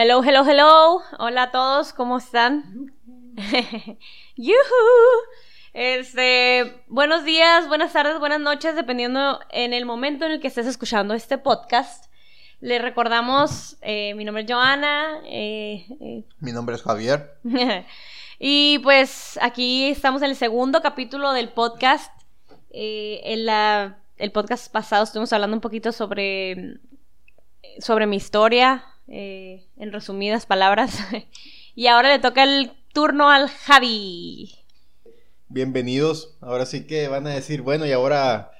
Hello, hello, hello. Hola a todos, ¿cómo están? Yuhu. Este, buenos días, buenas tardes, buenas noches, dependiendo en el momento en el que estés escuchando este podcast. Les recordamos, eh, mi nombre es Joana. eh, eh, Mi nombre es Javier. y pues aquí estamos en el segundo capítulo del podcast. En la, el podcast pasado estuvimos hablando un poquito sobre, sobre mi historia, eh, en resumidas palabras. y ahora le toca el turno al Javi. Bienvenidos. Ahora sí que van a decir, bueno, y ahora,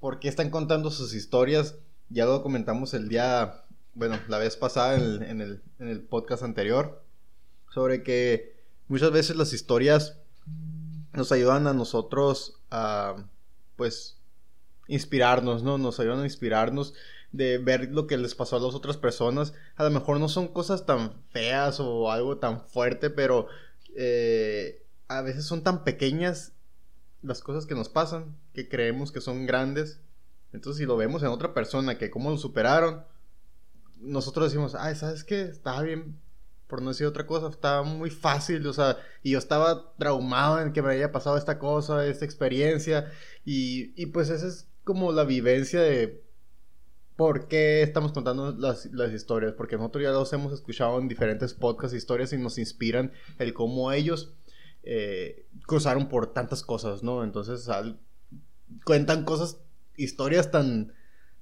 ¿por qué están contando sus historias? Ya lo comentamos el día, bueno, la vez pasada en el, en el, en el podcast anterior, sobre que muchas veces las historias nos ayudan a nosotros a, pues, inspirarnos, ¿no? Nos ayudan a inspirarnos de ver lo que les pasó a las otras personas. A lo mejor no son cosas tan feas o algo tan fuerte, pero eh, a veces son tan pequeñas las cosas que nos pasan que creemos que son grandes. Entonces, si lo vemos en otra persona que cómo lo superaron, nosotros decimos, ay, ¿sabes qué? Estaba bien, por no decir otra cosa, estaba muy fácil, o sea, y yo estaba traumado en que me haya pasado esta cosa, esta experiencia, y, y pues esa es como la vivencia de por qué estamos contando las, las historias, porque nosotros ya los hemos escuchado en diferentes podcasts, historias, y nos inspiran el cómo ellos eh, cruzaron por tantas cosas, ¿no? Entonces al- cuentan cosas, historias tan,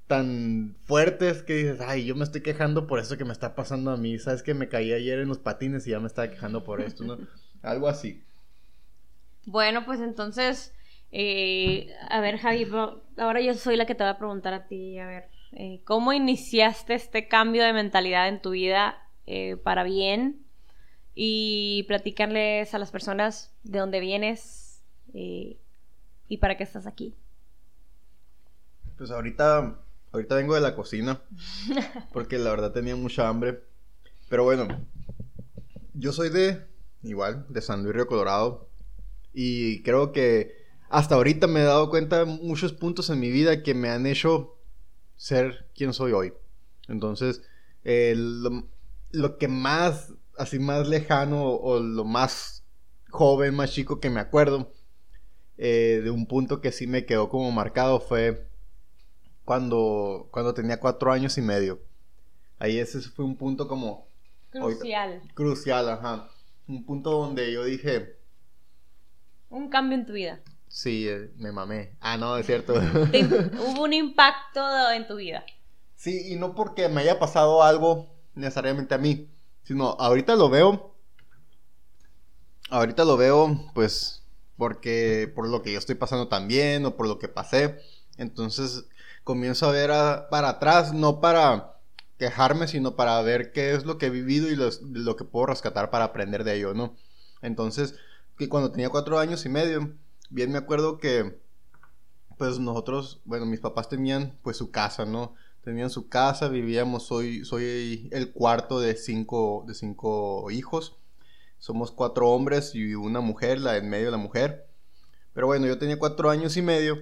tan fuertes que dices, ay, yo me estoy quejando por eso que me está pasando a mí, sabes que me caí ayer en los patines y ya me estaba quejando por esto, ¿no? Algo así. Bueno, pues entonces, eh, a ver, Javi, ahora yo soy la que te va a preguntar a ti, a ver, eh, ¿cómo iniciaste este cambio de mentalidad en tu vida eh, para bien? Y platicarles a las personas de dónde vienes eh, y para qué estás aquí. Pues ahorita, ahorita vengo de la cocina, porque la verdad tenía mucha hambre. Pero bueno, yo soy de, igual, de San Luis Río Colorado. Y creo que hasta ahorita me he dado cuenta de muchos puntos en mi vida que me han hecho ser quien soy hoy. Entonces, eh, lo, lo que más, así más lejano o lo más joven, más chico que me acuerdo, eh, de un punto que sí me quedó como marcado fue cuando, cuando tenía cuatro años y medio. Ahí ese fue un punto como Crucial. crucial, ajá. Un punto donde yo dije, Un cambio en tu vida. Sí, eh, me mamé. Ah, no, es cierto. Hubo un impacto en tu vida. sí, y no porque me haya pasado algo necesariamente a mí, sino ahorita lo veo. Ahorita lo veo, pues, porque por lo que yo estoy pasando también o por lo que pasé. Entonces comienzo a ver a- para atrás, no para quejarme, sino para ver qué es lo que he vivido y los- lo que puedo rescatar para aprender de ello, ¿no? Entonces, que cuando tenía cuatro años y medio, bien me acuerdo que, pues nosotros, bueno, mis papás tenían pues su casa, ¿no? Tenían su casa, vivíamos, soy, soy el cuarto de cinco, de cinco hijos. Somos cuatro hombres y una mujer, la en medio la mujer. Pero bueno, yo tenía cuatro años y medio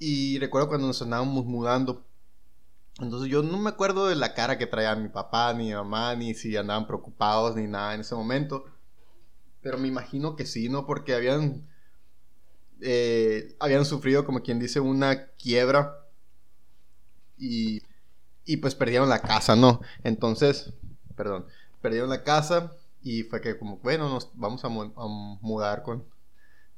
y recuerdo cuando nos andábamos mudando. Entonces yo no me acuerdo de la cara que traía mi papá, ni mi mamá, ni si andaban preocupados, ni nada en ese momento. Pero me imagino que sí, ¿no? Porque habían, eh, habían sufrido, como quien dice, una quiebra. Y, y pues perdieron la casa, ¿no? Entonces, perdón, perdieron la casa y fue que como, bueno, nos vamos a, mu- a mudar con,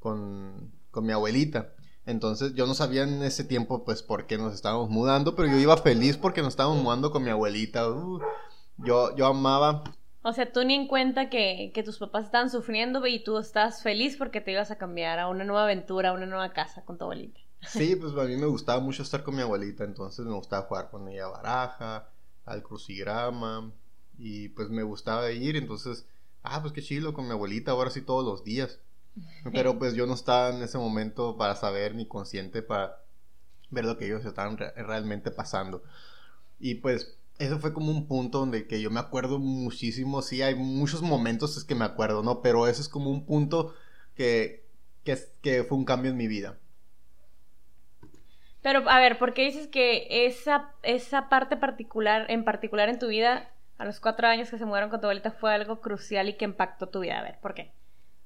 con, con mi abuelita. Entonces yo no sabía en ese tiempo pues por qué nos estábamos mudando, pero yo iba feliz porque nos estábamos mudando con mi abuelita. Yo, yo amaba O sea, tú ni en cuenta que, que tus papás estaban sufriendo y tú estás feliz porque te ibas a cambiar a una nueva aventura, a una nueva casa con tu abuelita. Sí, pues a mí me gustaba mucho estar con mi abuelita, entonces me gustaba jugar con ella a baraja, al crucigrama, y pues me gustaba ir, entonces, ah, pues qué chido con mi abuelita, ahora sí todos los días. Pero pues yo no estaba en ese momento para saber ni consciente para ver lo que ellos estaban re- realmente pasando. Y pues eso fue como un punto donde que yo me acuerdo muchísimo, sí, hay muchos momentos es que me acuerdo, ¿no? Pero ese es como un punto que, que, que fue un cambio en mi vida. Pero, a ver, ¿por qué dices que esa, esa parte particular, en particular en tu vida, a los cuatro años que se mudaron con tu abuelita fue algo crucial y que impactó tu vida. A ver, ¿por qué?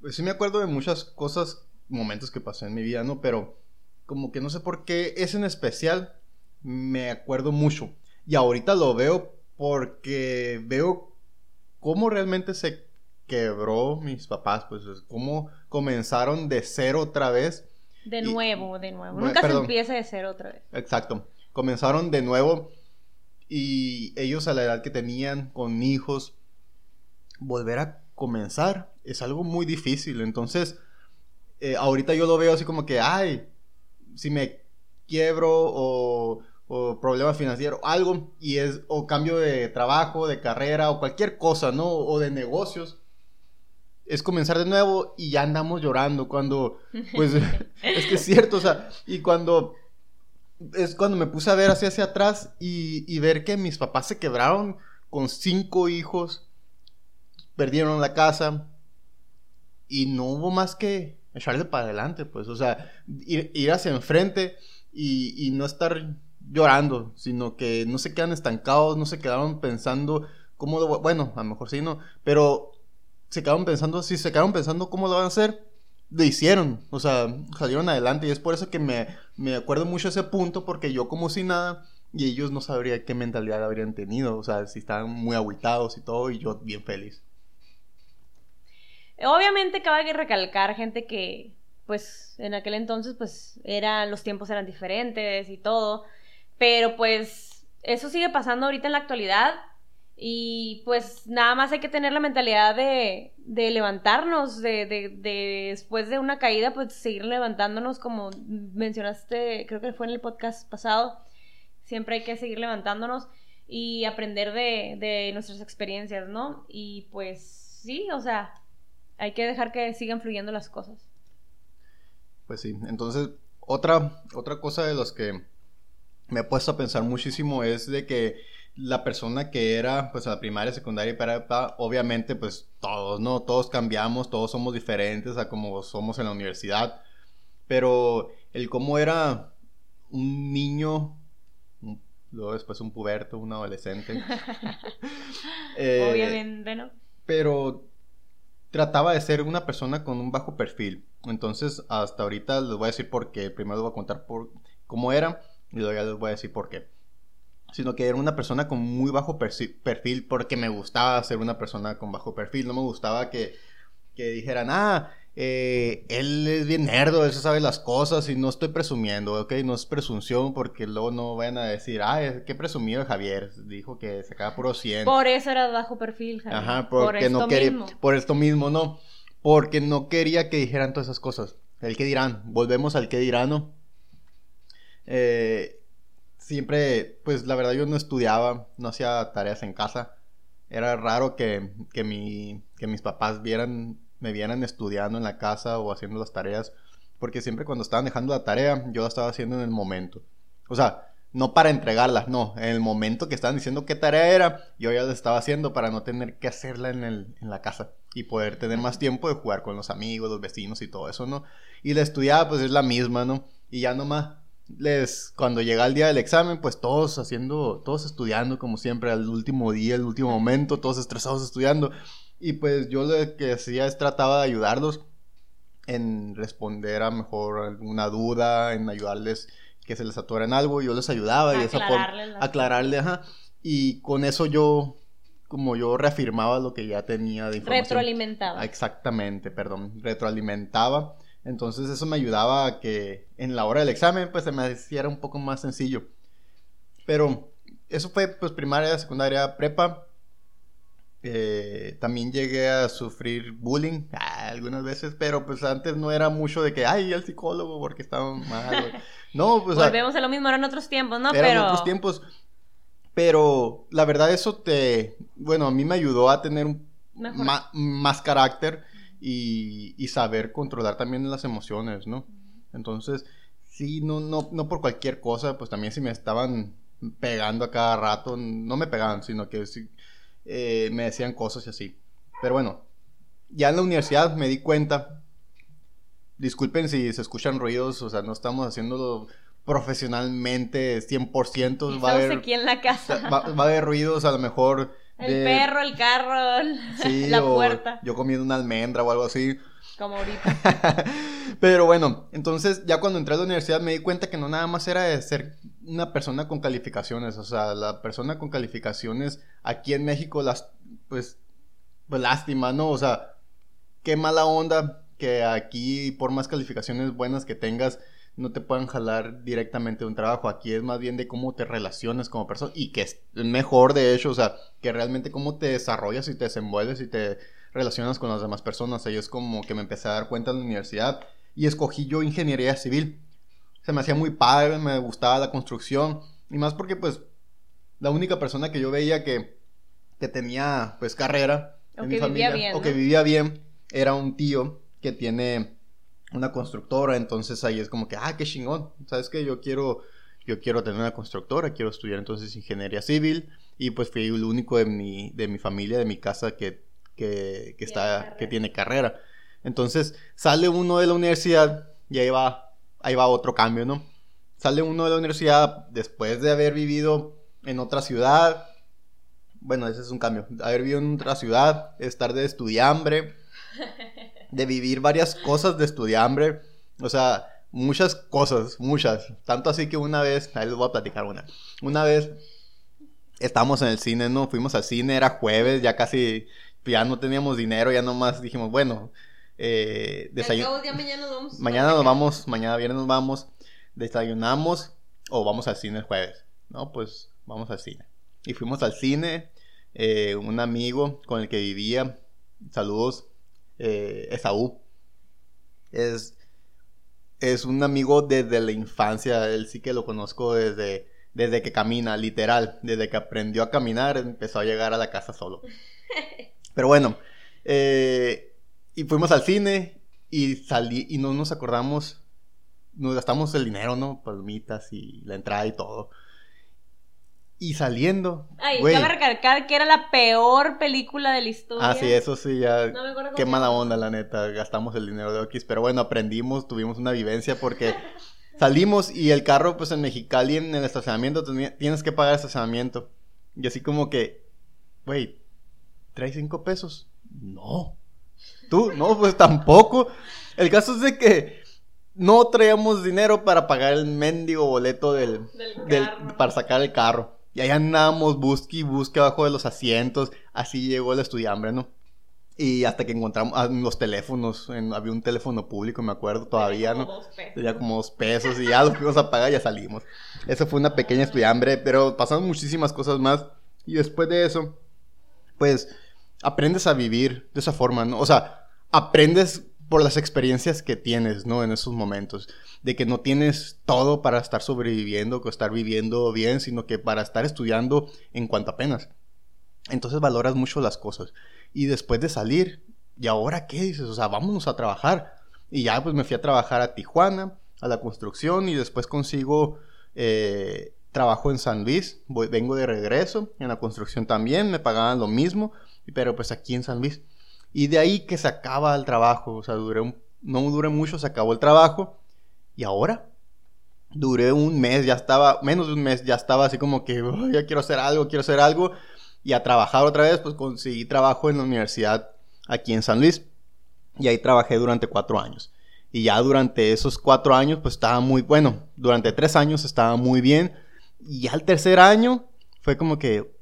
Pues sí me acuerdo de muchas cosas, momentos que pasé en mi vida, ¿no? Pero como que no sé por qué es en especial me acuerdo mucho. Y ahorita lo veo porque veo cómo realmente se quebró mis papás, pues cómo comenzaron de cero otra vez. De nuevo, de nuevo. Nunca se empieza de cero otra vez. Exacto. Comenzaron de nuevo y ellos a la edad que tenían con hijos, volver a comenzar es algo muy difícil. Entonces, eh, ahorita yo lo veo así como que, ay, si me quiebro o, o problema financiero, algo, y es, o cambio de trabajo, de carrera, o cualquier cosa, ¿no? O de negocios, es comenzar de nuevo y ya andamos llorando cuando, pues, es que es cierto, o sea, y cuando, es cuando me puse a ver hacia, hacia atrás y, y ver que mis papás se quebraron con cinco hijos, perdieron la casa y no hubo más que echarle para adelante, pues, o sea, ir, ir hacia enfrente y, y no estar llorando, sino que no se quedan estancados, no se quedaron pensando cómo lo, bueno, a lo mejor sí, no, pero se quedaron pensando, si se quedaron pensando cómo lo van a hacer, lo hicieron, o sea, salieron adelante. Y es por eso que me, me acuerdo mucho ese punto porque yo como si nada y ellos no sabrían qué mentalidad habrían tenido, o sea, si estaban muy aguitados y todo y yo bien feliz. Obviamente cabe que recalcar gente que pues en aquel entonces pues era los tiempos eran diferentes y todo pero pues eso sigue pasando ahorita en la actualidad y pues nada más hay que tener la mentalidad de, de levantarnos, de, de, de, después de una caída, pues seguir levantándonos como mencionaste, creo que fue en el podcast pasado. Siempre hay que seguir levantándonos y aprender de, de nuestras experiencias, ¿no? Y pues sí, o sea, hay que dejar que sigan fluyendo las cosas. Pues sí, entonces otra, otra cosa de los que me he puesto a pensar muchísimo es de que la persona que era, pues, a la primaria, secundaria y prepa, obviamente, pues, todos, ¿no? Todos cambiamos, todos somos diferentes a como somos en la universidad. Pero el cómo era un niño, luego después un puberto, un adolescente. Eh, obviamente, ¿no? Pero trataba de ser una persona con un bajo perfil. Entonces, hasta ahorita les voy a decir por qué. Primero les voy a contar por cómo era y luego ya les voy a decir por qué. Sino que era una persona con muy bajo perfil porque me gustaba ser una persona con bajo perfil. No me gustaba que, que dijeran, ah, eh, él es bien nerdo, él se sabe las cosas y no estoy presumiendo, ¿ok? No es presunción porque luego no vayan a decir, ah, qué presumido Javier, dijo que se acaba puro 100. Por eso era bajo perfil, Javier. Ajá, porque por no quería, mismo. por esto mismo, no, porque no quería que dijeran todas esas cosas. El que dirán, volvemos al que dirán, ¿no? Eh, siempre, pues la verdad yo no estudiaba, no hacía tareas en casa. Era raro que, que, mi, que mis papás vieran, me vieran estudiando en la casa o haciendo las tareas, porque siempre cuando estaban dejando la tarea, yo la estaba haciendo en el momento. O sea, no para entregarla, no, en el momento que estaban diciendo qué tarea era, yo ya la estaba haciendo para no tener que hacerla en, el, en la casa y poder tener más tiempo de jugar con los amigos, los vecinos y todo eso, ¿no? Y la estudiaba pues es la misma, ¿no? Y ya nomás les, cuando llega el día del examen, pues todos haciendo, todos estudiando como siempre, al último día, el último momento, todos estresados estudiando. Y pues yo lo que hacía es trataba de ayudarlos en responder a mejor alguna duda, en ayudarles que se les en algo, yo les ayudaba y esa por aclararle, ajá. Y con eso yo como yo reafirmaba lo que ya tenía de información. Retroalimentaba. Exactamente, perdón, retroalimentaba entonces eso me ayudaba a que en la hora del examen pues se me hiciera un poco más sencillo. Pero eso fue pues primaria, secundaria, prepa. Eh, también llegué a sufrir bullying ah, algunas veces, pero pues antes no era mucho de que, ay, el psicólogo porque estaba mal. No, pues... Volvemos a lo mismo, eran otros tiempos, ¿no? Eran otros tiempos. Pero la verdad eso te, bueno, a mí me ayudó a tener un más carácter y, saber controlar también las emociones, ¿no? Entonces, sí, no, no, no por cualquier cosa, pues también si me estaban pegando a cada rato, no me pegaban, sino que eh, me decían cosas y así. Pero bueno, ya en la universidad me di cuenta, disculpen si se escuchan ruidos, o sea, no estamos haciéndolo profesionalmente 100%. Va a haber, aquí en la casa. Va, va, a haber ruidos, a lo mejor El perro, el carro, sí, la puerta. Yo comiendo una almendra o algo así. Como ahorita. Pero bueno, entonces ya cuando entré a la universidad me di cuenta que no nada más era de ser una persona con calificaciones. O sea, la persona con calificaciones aquí en México, las, pues, pues lástima, ¿no? O sea, qué mala onda que aquí, por más calificaciones buenas que tengas, no te puedan jalar directamente de un trabajo. Aquí es más bien de cómo te relacionas como persona y que es mejor de hecho, o sea, que realmente cómo te desarrollas y te desenvuelves y te relacionas con las demás personas. Ahí es como que me empecé a dar cuenta en la universidad y escogí yo ingeniería civil. Se me hacía muy padre, me gustaba la construcción y más porque pues la única persona que yo veía que, que tenía pues carrera o en mi familia o que vivía bien era un tío que tiene una constructora, entonces ahí es como que, ah, qué chingón, ¿sabes qué? Yo quiero, yo quiero tener una constructora, quiero estudiar entonces ingeniería civil y pues fui el único de mi, de mi familia, de mi casa que, que, que está, que tiene carrera. Entonces sale uno de la universidad y ahí va, ahí va otro cambio, ¿no? Sale uno de la universidad después de haber vivido en otra ciudad, bueno, ese es un cambio, haber vivido en otra ciudad, estar de estudiambre, de vivir varias cosas de estudiambre. O sea, muchas cosas, muchas. Tanto así que una vez, ahí les voy a platicar una. Una vez estábamos en el cine, ¿no? Fuimos al cine, era jueves, ya casi, ya no teníamos dinero, ya nomás dijimos, bueno, eh, desayunamos. mañana nos vamos. Mañana nos vamos, mañana viernes nos vamos, desayunamos o vamos al cine el jueves. No, pues vamos al cine. Y fuimos al cine, eh, un amigo con el que vivía, saludos, eh, Esaú. Es, es un amigo desde la infancia, él sí que lo conozco desde, desde que camina, literal, desde que aprendió a caminar, empezó a llegar a la casa solo. Pero bueno, eh, y fuimos al cine y salí y no nos acordamos, nos gastamos el dinero, ¿no? Palmitas y la entrada y todo. Y saliendo. Ay, cabe recalcar que era la peor película de la historia. Ah, sí, eso sí, ya. Qué mala onda, la neta. Gastamos el dinero de Oquis. Pero bueno, aprendimos, tuvimos una vivencia porque salimos y el carro, pues en Mexicali, en el estacionamiento, tienes que pagar estacionamiento. Y así como que, güey, ¿traes cinco pesos? No. ¿Tú? No, pues tampoco. El caso es de que no traíamos dinero para pagar el mendigo boleto del, del para sacar el carro. Y ahí andábamos, busque y busque abajo de los asientos. Así llegó el estudiambre, ¿no? Y hasta que encontramos ah, los teléfonos, había un teléfono público, me acuerdo todavía, ¿no? Tenía como dos pesos y ya los fuimos a pagar y ya salimos. Eso fue una pequeña estudiambre, pero pasaron muchísimas cosas más. Y después de eso, pues aprendes a vivir de esa forma, ¿no? O sea, aprendes por las experiencias que tienes, ¿no? En esos momentos. De que no tienes todo para estar sobreviviendo, o estar viviendo bien, sino que para estar estudiando en cuanto apenas. Entonces valoras mucho las cosas. Y después de salir, ¿y ahora qué dices? O sea, vámonos a trabajar. Y ya pues me fui a trabajar a Tijuana, a la construcción, y después consigo eh, trabajo en San Luis. vengo de regreso, en la construcción también, me pagaban lo mismo, pero pues aquí en San Luis. Y de ahí que se acaba el trabajo, o sea, duré no duré mucho, se acabó el trabajo. Y ahora, duré un mes, ya estaba, menos de un mes, ya estaba así como que, ya quiero hacer algo, quiero hacer algo. Y a trabajar otra vez, pues conseguí trabajo en la universidad aquí en San Luis. Y ahí trabajé durante cuatro años. Y ya durante esos cuatro años, pues estaba muy bueno. Durante tres años estaba muy bien. Y ya el tercer año fue como que,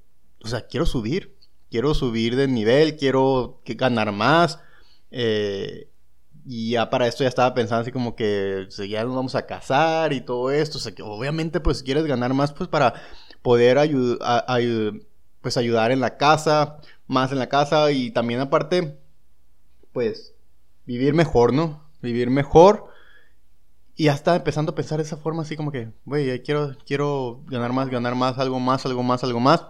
o sea, quiero subir quiero subir de nivel, quiero ganar más. Eh, y ya para esto ya estaba pensando así como que ya nos vamos a casar y todo esto. O sea, que obviamente pues quieres ganar más pues para poder pues ayudar en la casa, más en la casa y también aparte pues vivir mejor, ¿no? Vivir mejor. Y ya estaba empezando a pensar de esa forma así como que, güey, quiero, quiero ganar más, ganar más, algo más, algo más, algo más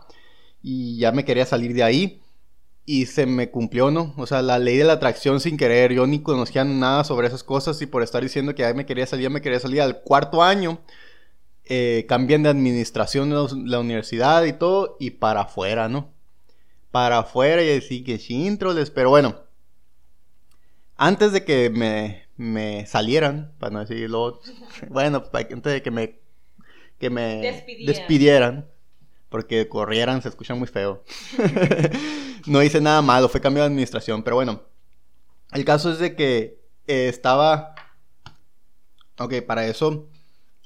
y ya me quería salir de ahí y se me cumplió, ¿no? O sea, la ley de la atracción sin querer, yo ni conocía nada sobre esas cosas y por estar diciendo que ya me quería salir, ya me quería salir al cuarto año, eh, cambian de administración de la universidad y todo y para afuera, ¿no? Para afuera y decir que chintroles, pero bueno, antes de que me, me salieran, para no decirlo, bueno, antes de que me, que me despidieran porque corrieran se escucha muy feo. no hice nada malo, fue cambio de administración, pero bueno. El caso es de que eh, estaba... Ok, para eso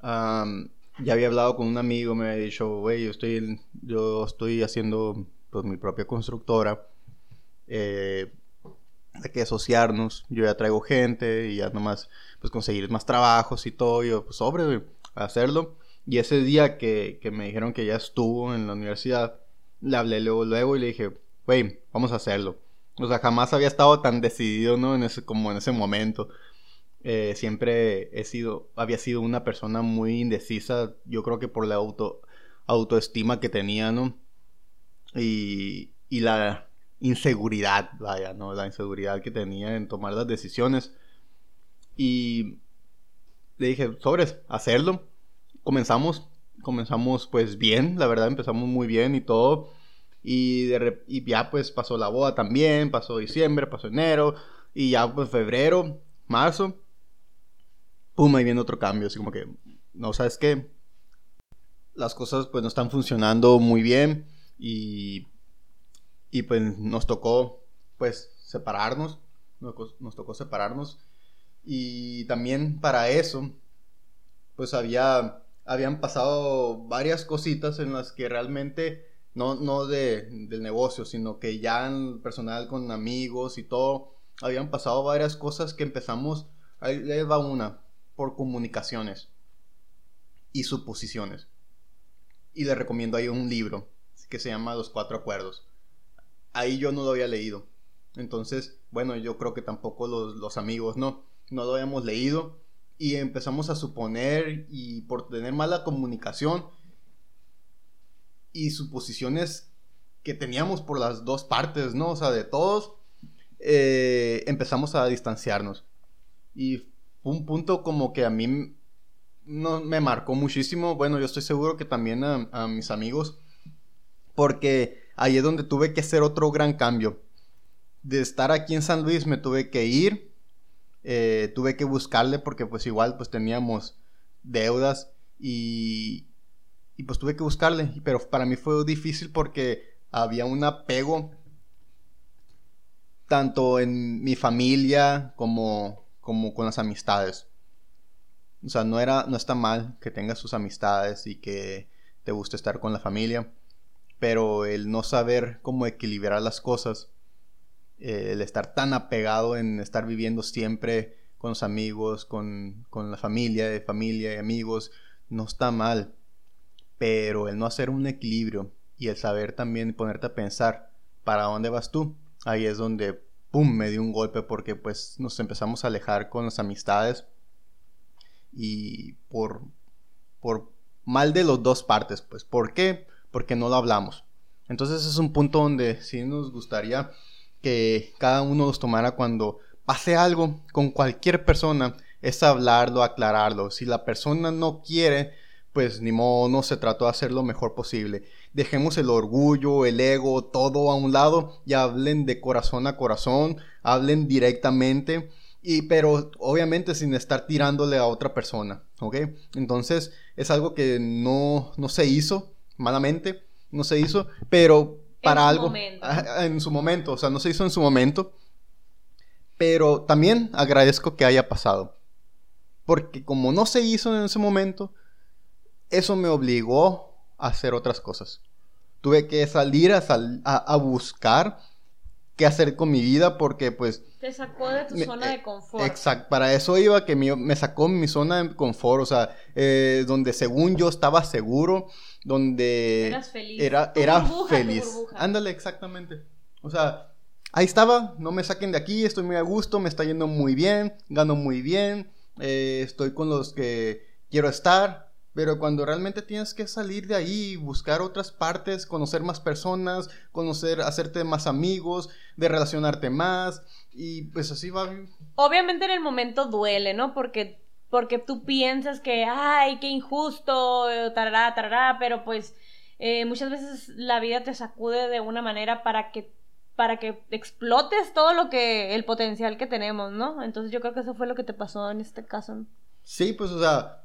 ya había hablado con un amigo, me había dicho, güey, yo estoy, yo estoy haciendo pues, mi propia constructora. Eh, hay que asociarnos. Yo ya traigo gente y ya nomás pues conseguir más trabajos y todo. Yo, pues sobre, hacerlo. Y ese día que, que, me dijeron que ya estuvo en la universidad, le hablé luego, luego y le dije, güey, vamos a hacerlo. O sea, jamás había estado tan decidido, ¿no? En ese, como en ese momento. Eh, siempre he sido, había sido una persona muy indecisa, yo creo que por la auto, autoestima que tenía, ¿no? Y, y la inseguridad, vaya, ¿no? La inseguridad que tenía en tomar las decisiones. Y le dije, sobres, hacerlo. Comenzamos, comenzamos pues bien, la verdad empezamos muy bien y todo. Y, ya pues pasó la boda también, pasó diciembre, pasó enero, y ya pues febrero, marzo pum, ahí viene otro cambio, así como que, no, ¿sabes qué? Las cosas pues no están funcionando muy bien y, y pues nos tocó pues separarnos, nos, tocó separarnos y también para eso pues había, habían pasado varias cositas en las que realmente no, no de, del negocio, sino que ya en personal con amigos y todo, habían pasado varias cosas que empezamos, ahí va una, por comunicaciones y suposiciones. Y le recomiendo ahí un libro que se llama Los Cuatro Acuerdos. Ahí yo no lo había leído. Entonces, bueno, yo creo que tampoco los, amigos no, no lo habíamos leído. Y empezamos a suponer y por tener mala comunicación y suposiciones que teníamos por las dos partes, ¿no? O sea, de todos, eh, empezamos a distanciarnos. Y un punto como que a mí no, me marcó muchísimo. Bueno, yo estoy seguro que también a, mis amigos. Porque ahí es donde tuve que hacer otro gran cambio. De estar aquí en San Luis me tuve que ir. Eh, tuve que buscarle porque pues igual pues teníamos deudas y, y pues tuve que buscarle. Pero para mí fue difícil porque había un apego tanto en mi familia como como con las amistades. O sea, no, era, no está mal que tengas sus amistades y que te guste estar con la familia, pero el no saber cómo equilibrar las cosas, eh, el estar tan apegado en estar viviendo siempre con los amigos, con, con la familia, de familia y amigos, no está mal, pero el no hacer un equilibrio y el saber también ponerte a pensar para dónde vas tú, ahí es donde pum, me dio un golpe porque pues nos empezamos a alejar con las amistades y por, por mal de las dos partes, pues, ¿por qué? Porque no lo hablamos. Entonces es un punto donde sí nos gustaría que cada uno los tomara cuando pase algo con cualquier persona, es hablarlo, aclararlo. Si la persona no quiere, pues ni modo, no se trató de hacer lo mejor posible dejemos el orgullo, el ego, todo a un lado y hablen de corazón a corazón, hablen directamente y pero obviamente sin estar tirándole a otra persona, ¿ok? Entonces es algo que no, no se hizo malamente, no se hizo, pero para algo. en su momento, o sea, no se hizo en su momento, pero también agradezco que haya pasado, porque como no se hizo en ese momento, eso me obligó hacer otras cosas. Tuve que salir a, a, buscar qué hacer con mi vida porque pues... Te sacó de tu zona de confort. Exacto, para eso iba que me, sacó mi zona de confort, o sea, eh, donde según yo estaba seguro, donde... Eras feliz. Era, era feliz. Ándale, exactamente. O sea, ahí estaba, no me saquen de aquí, estoy muy a gusto, me está yendo muy bien, gano muy bien, eh, estoy con los que quiero estar, pero cuando realmente tienes que salir de ahí, buscar otras partes, conocer más personas, conocer, hacerte más amigos, de relacionarte más, y pues así va. Obviamente en el momento duele, ¿no? Porque, porque tú piensas que, ay, qué injusto, tarará, tarará, pero pues eh, muchas veces la vida te sacude de una manera para que para que explotes todo lo que el potencial que tenemos, ¿no? Entonces yo creo que eso fue lo que te pasó en este caso. Sí, pues o sea,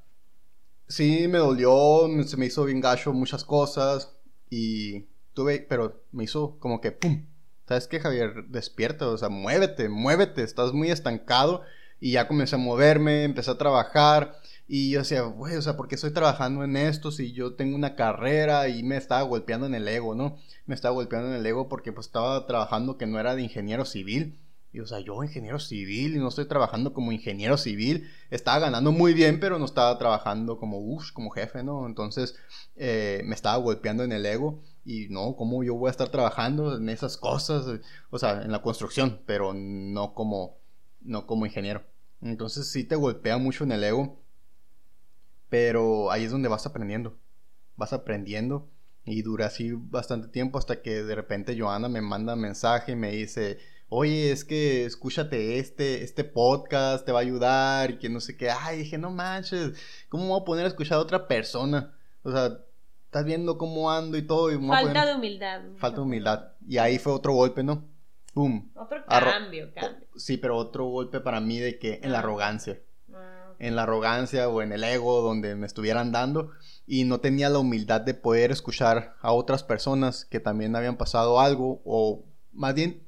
sí me dolió, se me hizo bien gacho muchas cosas. Y tuve, pero me hizo como que, ¡pum! ¿Sabes qué, Javier? Despierta, o sea, muévete, muévete, estás muy estancado. Y ya comencé a moverme, empecé a trabajar. Y yo decía, güey, o sea, ¿por qué estoy trabajando en esto si yo tengo una carrera y me estaba golpeando en el ego, ¿no? Me estaba golpeando en el ego porque pues estaba trabajando que no era de ingeniero civil. Y o sea, yo ingeniero civil y no estoy trabajando como ingeniero civil. Estaba ganando muy bien, pero no estaba trabajando como, uff, como jefe, ¿no? Entonces eh, me estaba golpeando en el ego. Y no, ¿cómo yo voy a estar trabajando en esas cosas? O sea, en la construcción, pero no como, no como ingeniero. Entonces sí te golpea mucho en el ego. Pero ahí es donde vas aprendiendo. Vas aprendiendo. Y dura así bastante tiempo hasta que de repente Joana me manda mensaje y me dice oye, es que escúchate este, este podcast, te va a ayudar y que no sé qué. Ay, dije, no manches, ¿cómo me voy a poner a escuchar a otra persona? O sea, estás viendo cómo ando y todo. Y falta de humildad. Falta de humildad. Y ahí fue otro golpe, ¿no? ¡Pum! Otro cambio, cambio. Sí, pero otro golpe para mí de que en la ah. arrogancia. Ah, en la arrogancia o en el ego donde me estuvieran dando y no tenía la humildad de poder escuchar a otras personas que también habían pasado algo o más bien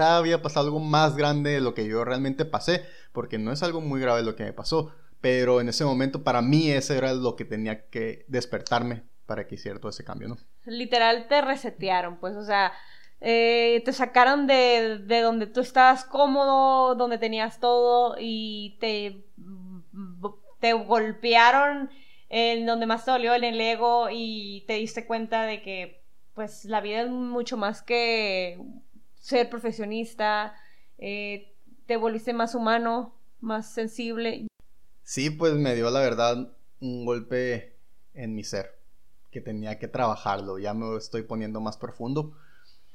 había pasado algo más grande de lo que yo realmente pasé, porque no es algo muy grave lo que me pasó, pero en ese momento para mí ese era lo que tenía que despertarme para que hiciera todo ese cambio, ¿no? Literal te resetearon, pues, o sea, eh, te sacaron de, de donde tú estabas cómodo, donde tenías todo y te, te golpearon en donde más te dolió, el ego y te diste cuenta de que pues la vida es mucho más que ser profesionista, eh, te volviste más humano, más sensible. Sí, pues me dio la verdad un golpe en mi ser, que tenía que trabajarlo, ya me estoy poniendo más profundo.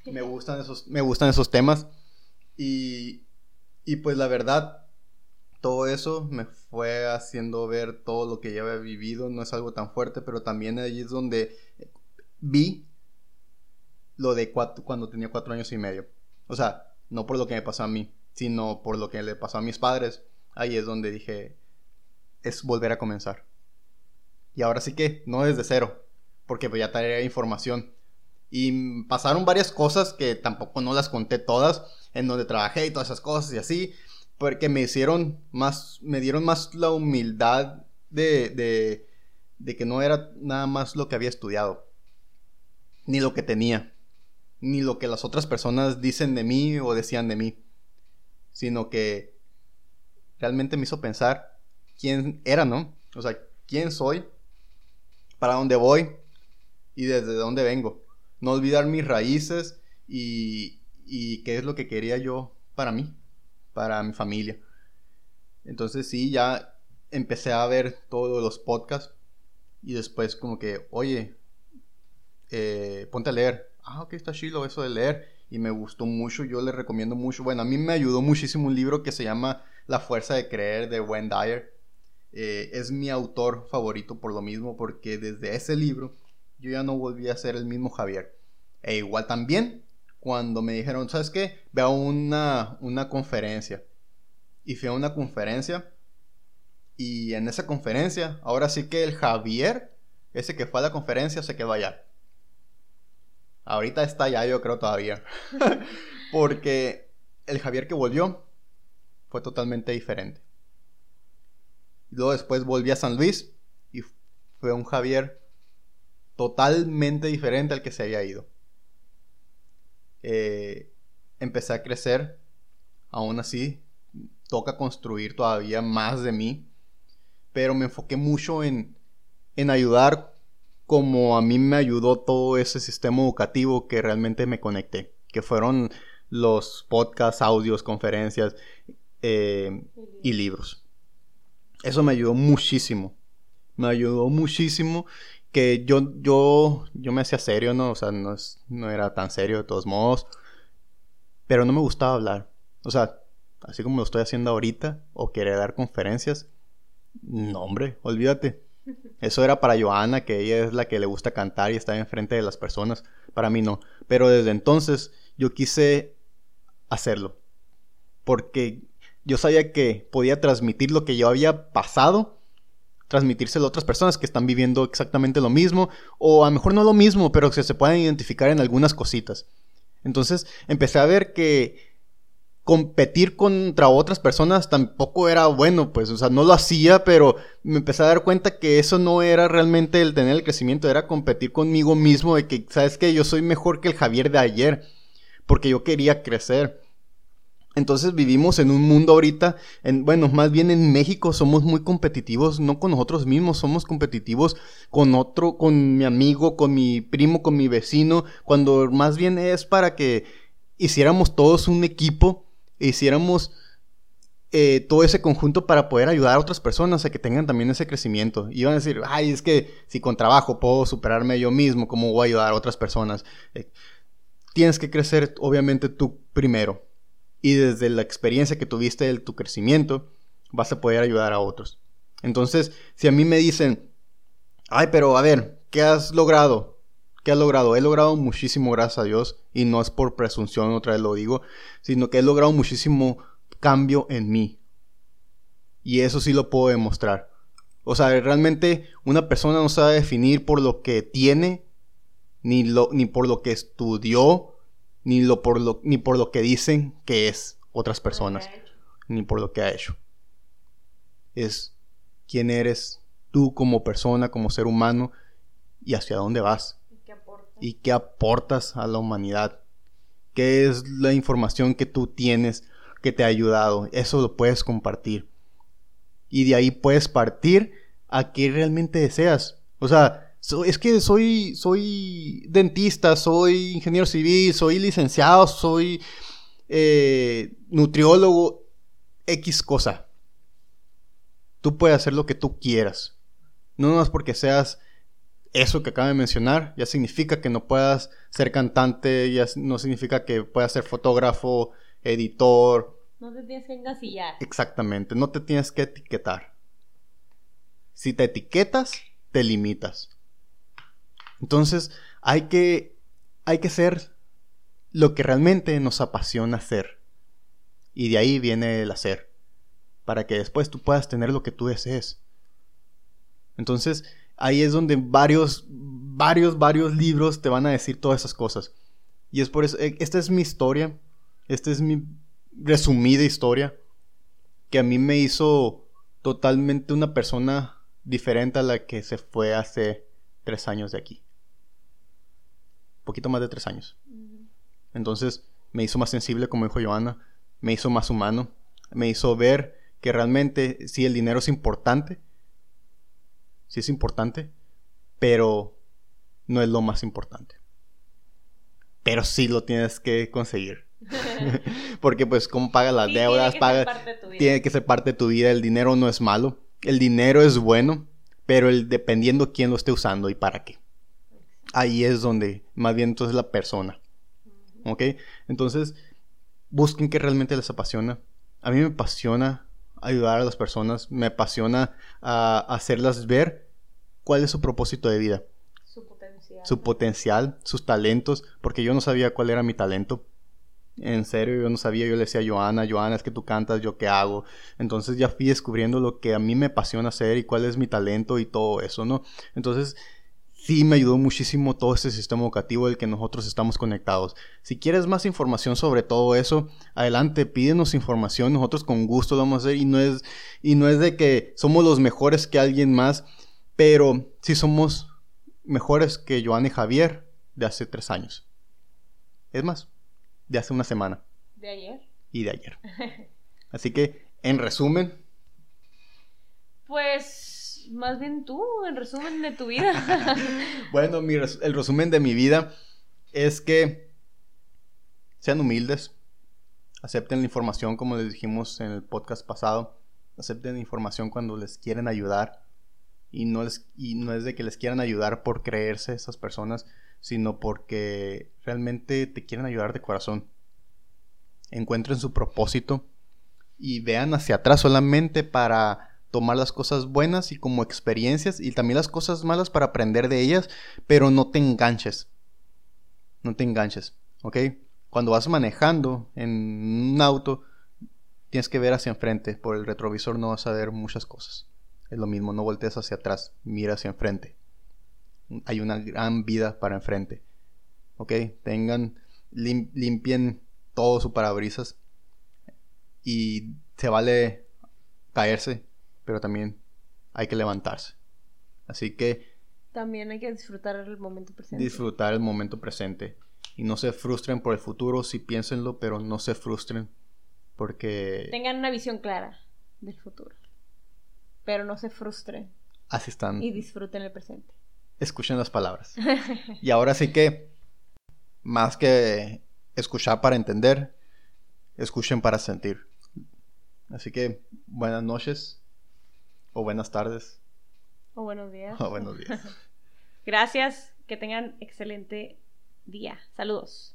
Me gustan esos, me gustan esos temas y, y pues la verdad, todo eso me fue haciendo ver todo lo que ya había vivido, no es algo tan fuerte, pero también ahí es donde vi lo de cuando tenía cuatro años y medio. O sea, no por lo que me pasó a mí, sino por lo que le pasó a mis padres. Ahí es donde dije, es volver a comenzar. Y ahora sí que, no desde cero, porque pues ya traía información. Y pasaron varias cosas que tampoco no las conté todas, en donde trabajé y todas esas cosas y así, porque me hicieron más, me dieron más la humildad de, de, de que no era nada más lo que había estudiado, ni lo que tenía ni lo que las otras personas dicen de mí o decían de mí, sino que realmente me hizo pensar quién era, ¿no? O sea, quién soy, para dónde voy y desde dónde vengo. No olvidar mis raíces y, y qué es lo que quería yo para mí, para mi familia. Entonces sí, ya empecé a ver todos los podcasts y después como que, oye, eh, ponte a leer, ah, ok, está chido eso de leer y me gustó mucho, yo le recomiendo mucho, bueno, a mí me ayudó muchísimo un libro que se llama La fuerza de creer de Wayne Dyer. Eh, es mi autor favorito por lo mismo, porque desde ese libro yo ya no volví a ser el mismo Javier. E igual también cuando me dijeron, ¿sabes qué? Ve a una, una conferencia. Y fui a una conferencia. Y en esa conferencia, ahora sí que el Javier, ese que fue a la conferencia, se quedó allá. Ahorita está ya, yo creo todavía. Porque el Javier que volvió fue totalmente diferente. Luego después volví a San Luis y fue un Javier totalmente diferente al que se había ido. Eh, empecé a crecer, aún así toca construir todavía más de mí, pero me enfoqué mucho en, en ayudar como a mí me ayudó todo ese sistema educativo que realmente me conecté, que fueron los podcasts, audios, conferencias eh, y libros. Eso me ayudó muchísimo. Me ayudó muchísimo que yo, yo, yo me hacía serio, ¿no? O sea, no, no era tan serio de todos modos. Pero no me gustaba hablar. O sea, así como lo estoy haciendo ahorita, o querer dar conferencias. No, hombre, olvídate. Eso era para Joana, que ella es la que le gusta cantar y estar enfrente de las personas. Para mí no. Pero desde entonces yo quise hacerlo. Porque yo sabía que podía transmitir lo que yo había pasado, transmitírselo a otras personas que están viviendo exactamente lo mismo, o a lo mejor no lo mismo, pero que se puedan identificar en algunas cositas. Entonces empecé a ver que competir contra otras personas tampoco era bueno, pues, o sea, no lo hacía, pero me empecé a dar cuenta que eso no era realmente el tener el crecimiento, era competir conmigo mismo, de que, sabes que yo soy mejor que el Javier de ayer, porque yo quería crecer. Entonces vivimos en un mundo ahorita, en, bueno, más bien en México somos muy competitivos, no con nosotros mismos, somos competitivos con otro, con mi amigo, con mi primo, con mi vecino, cuando más bien es para que hiciéramos todos un equipo, hiciéramos eh, todo ese conjunto para poder ayudar a otras personas a que tengan también ese crecimiento. Y van a decir, ay, es que si con trabajo puedo superarme yo mismo, ¿cómo voy a ayudar a otras personas? Eh, tienes que crecer, obviamente, tú primero y desde la experiencia que tuviste de tu crecimiento vas a poder ayudar a otros. Entonces, si a mí me dicen, ay, pero a ver, ¿qué has logrado? ¿Qué has logrado? He logrado muchísimo, gracias a Dios, y no es por presunción, otra vez lo digo, sino que he logrado muchísimo cambio en mí. Y eso sí lo puedo demostrar. O sea, realmente una persona no sabe definir por lo que tiene, ni, lo, ni por lo que estudió, ni, lo por lo, ni por lo que dicen que es otras personas, ni por lo que ha hecho. Es quién eres tú como persona, como ser humano, y hacia dónde vas. ¿Y qué aportas, a la humanidad? ¿Qué es la información que tú tienes que te ha ayudado? Eso lo puedes compartir. Y de ahí puedes partir a qué realmente deseas. O sea, es que soy, soy dentista, soy ingeniero civil, soy licenciado, soy eh, nutriólogo, X cosa. Tú puedes hacer lo que tú quieras. No más porque seas eso que acabo de mencionar, ya significa que no puedas ser cantante, ya no significa que puedas ser fotógrafo, editor. No te tienes que engasillar. Exactamente, no te tienes que etiquetar. Si te etiquetas, te limitas. Entonces hay que, hay que ser lo que realmente nos apasiona hacer. Y de ahí viene el hacer. Para que después tú puedas tener lo que tú desees. Entonces ahí es donde varios, varios, varios libros te van a decir todas esas cosas. Y es por eso, e, esta es mi historia. Esta es mi resumida historia. Que a mí me hizo totalmente una persona diferente a la que se fue hace tres años de aquí poquito más de tres años. Entonces me hizo más sensible, como dijo Joana, me hizo más humano, me hizo ver que realmente sí el dinero es importante, sí es importante, pero no es lo más importante. Pero sí lo tienes que conseguir. Porque pues como pagas las deudas, paga, tiene que ser parte de tu vida, el dinero no es malo, el dinero es bueno, pero el dependiendo quién lo esté usando y para qué ahí es donde más bien entonces la persona. ¿Ok? Entonces, busquen que realmente les apasiona. A mí me apasiona ayudar a las personas, me apasiona ah, hacerlas ver cuál es su propósito de vida. Su potencial. Su potencial, sus talentos, porque yo no sabía cuál era mi talento. En serio, yo no sabía, yo le decía a Joana, Joana, es que tú cantas, yo qué hago. Entonces ya fui descubriendo lo que a mí me apasiona hacer y cuál es mi talento y todo eso, ¿no? Entonces sí me ayudó muchísimo todo este sistema educativo del que nosotros estamos conectados. Si quieres más información sobre todo eso, adelante, pídenos información, nosotros con gusto lo vamos a hacer y no es, y no es de que somos los mejores que alguien más, pero sí somos mejores que Joan y Javier de hace tres años. Es más, de hace una semana. De ayer. Y de ayer. Así que, en resumen. Pues más bien tú, en resumen de tu vida. bueno, el resumen de mi vida es que sean humildes, acepten la información como les dijimos en el podcast pasado, acepten la información cuando les quieren ayudar y no, y no es de que les quieran ayudar por creerse esas personas, sino porque realmente te quieren ayudar de corazón. Encuentren su propósito y vean hacia atrás solamente para tomar las cosas buenas y como experiencias y también las cosas malas para aprender de ellas, pero no te enganches. No te enganches, ¿ok? Cuando vas manejando en un auto, tienes que ver hacia enfrente, por el retrovisor no vas a ver muchas cosas. Es lo mismo, no voltees hacia atrás, mira hacia enfrente. Hay una gran vida para enfrente. ¿Ok? Tengan, limpien todo su parabrisas y se vale caerse, pero también hay que levantarse. Así que... También hay que disfrutar el momento presente. Disfrutar el momento presente. Y no se frustren por el futuro, sí piénsenlo, pero no se frustren porque... Tengan una visión clara del futuro. Pero no se frustren. Así están. Y disfruten el presente. Escuchen las palabras. y ahora sí que, más que escuchar para entender, escuchen para sentir. Así que, buenas noches. O buenas tardes. O buenos días. O buenos días. Gracias. Que tengan excelente día. Saludos.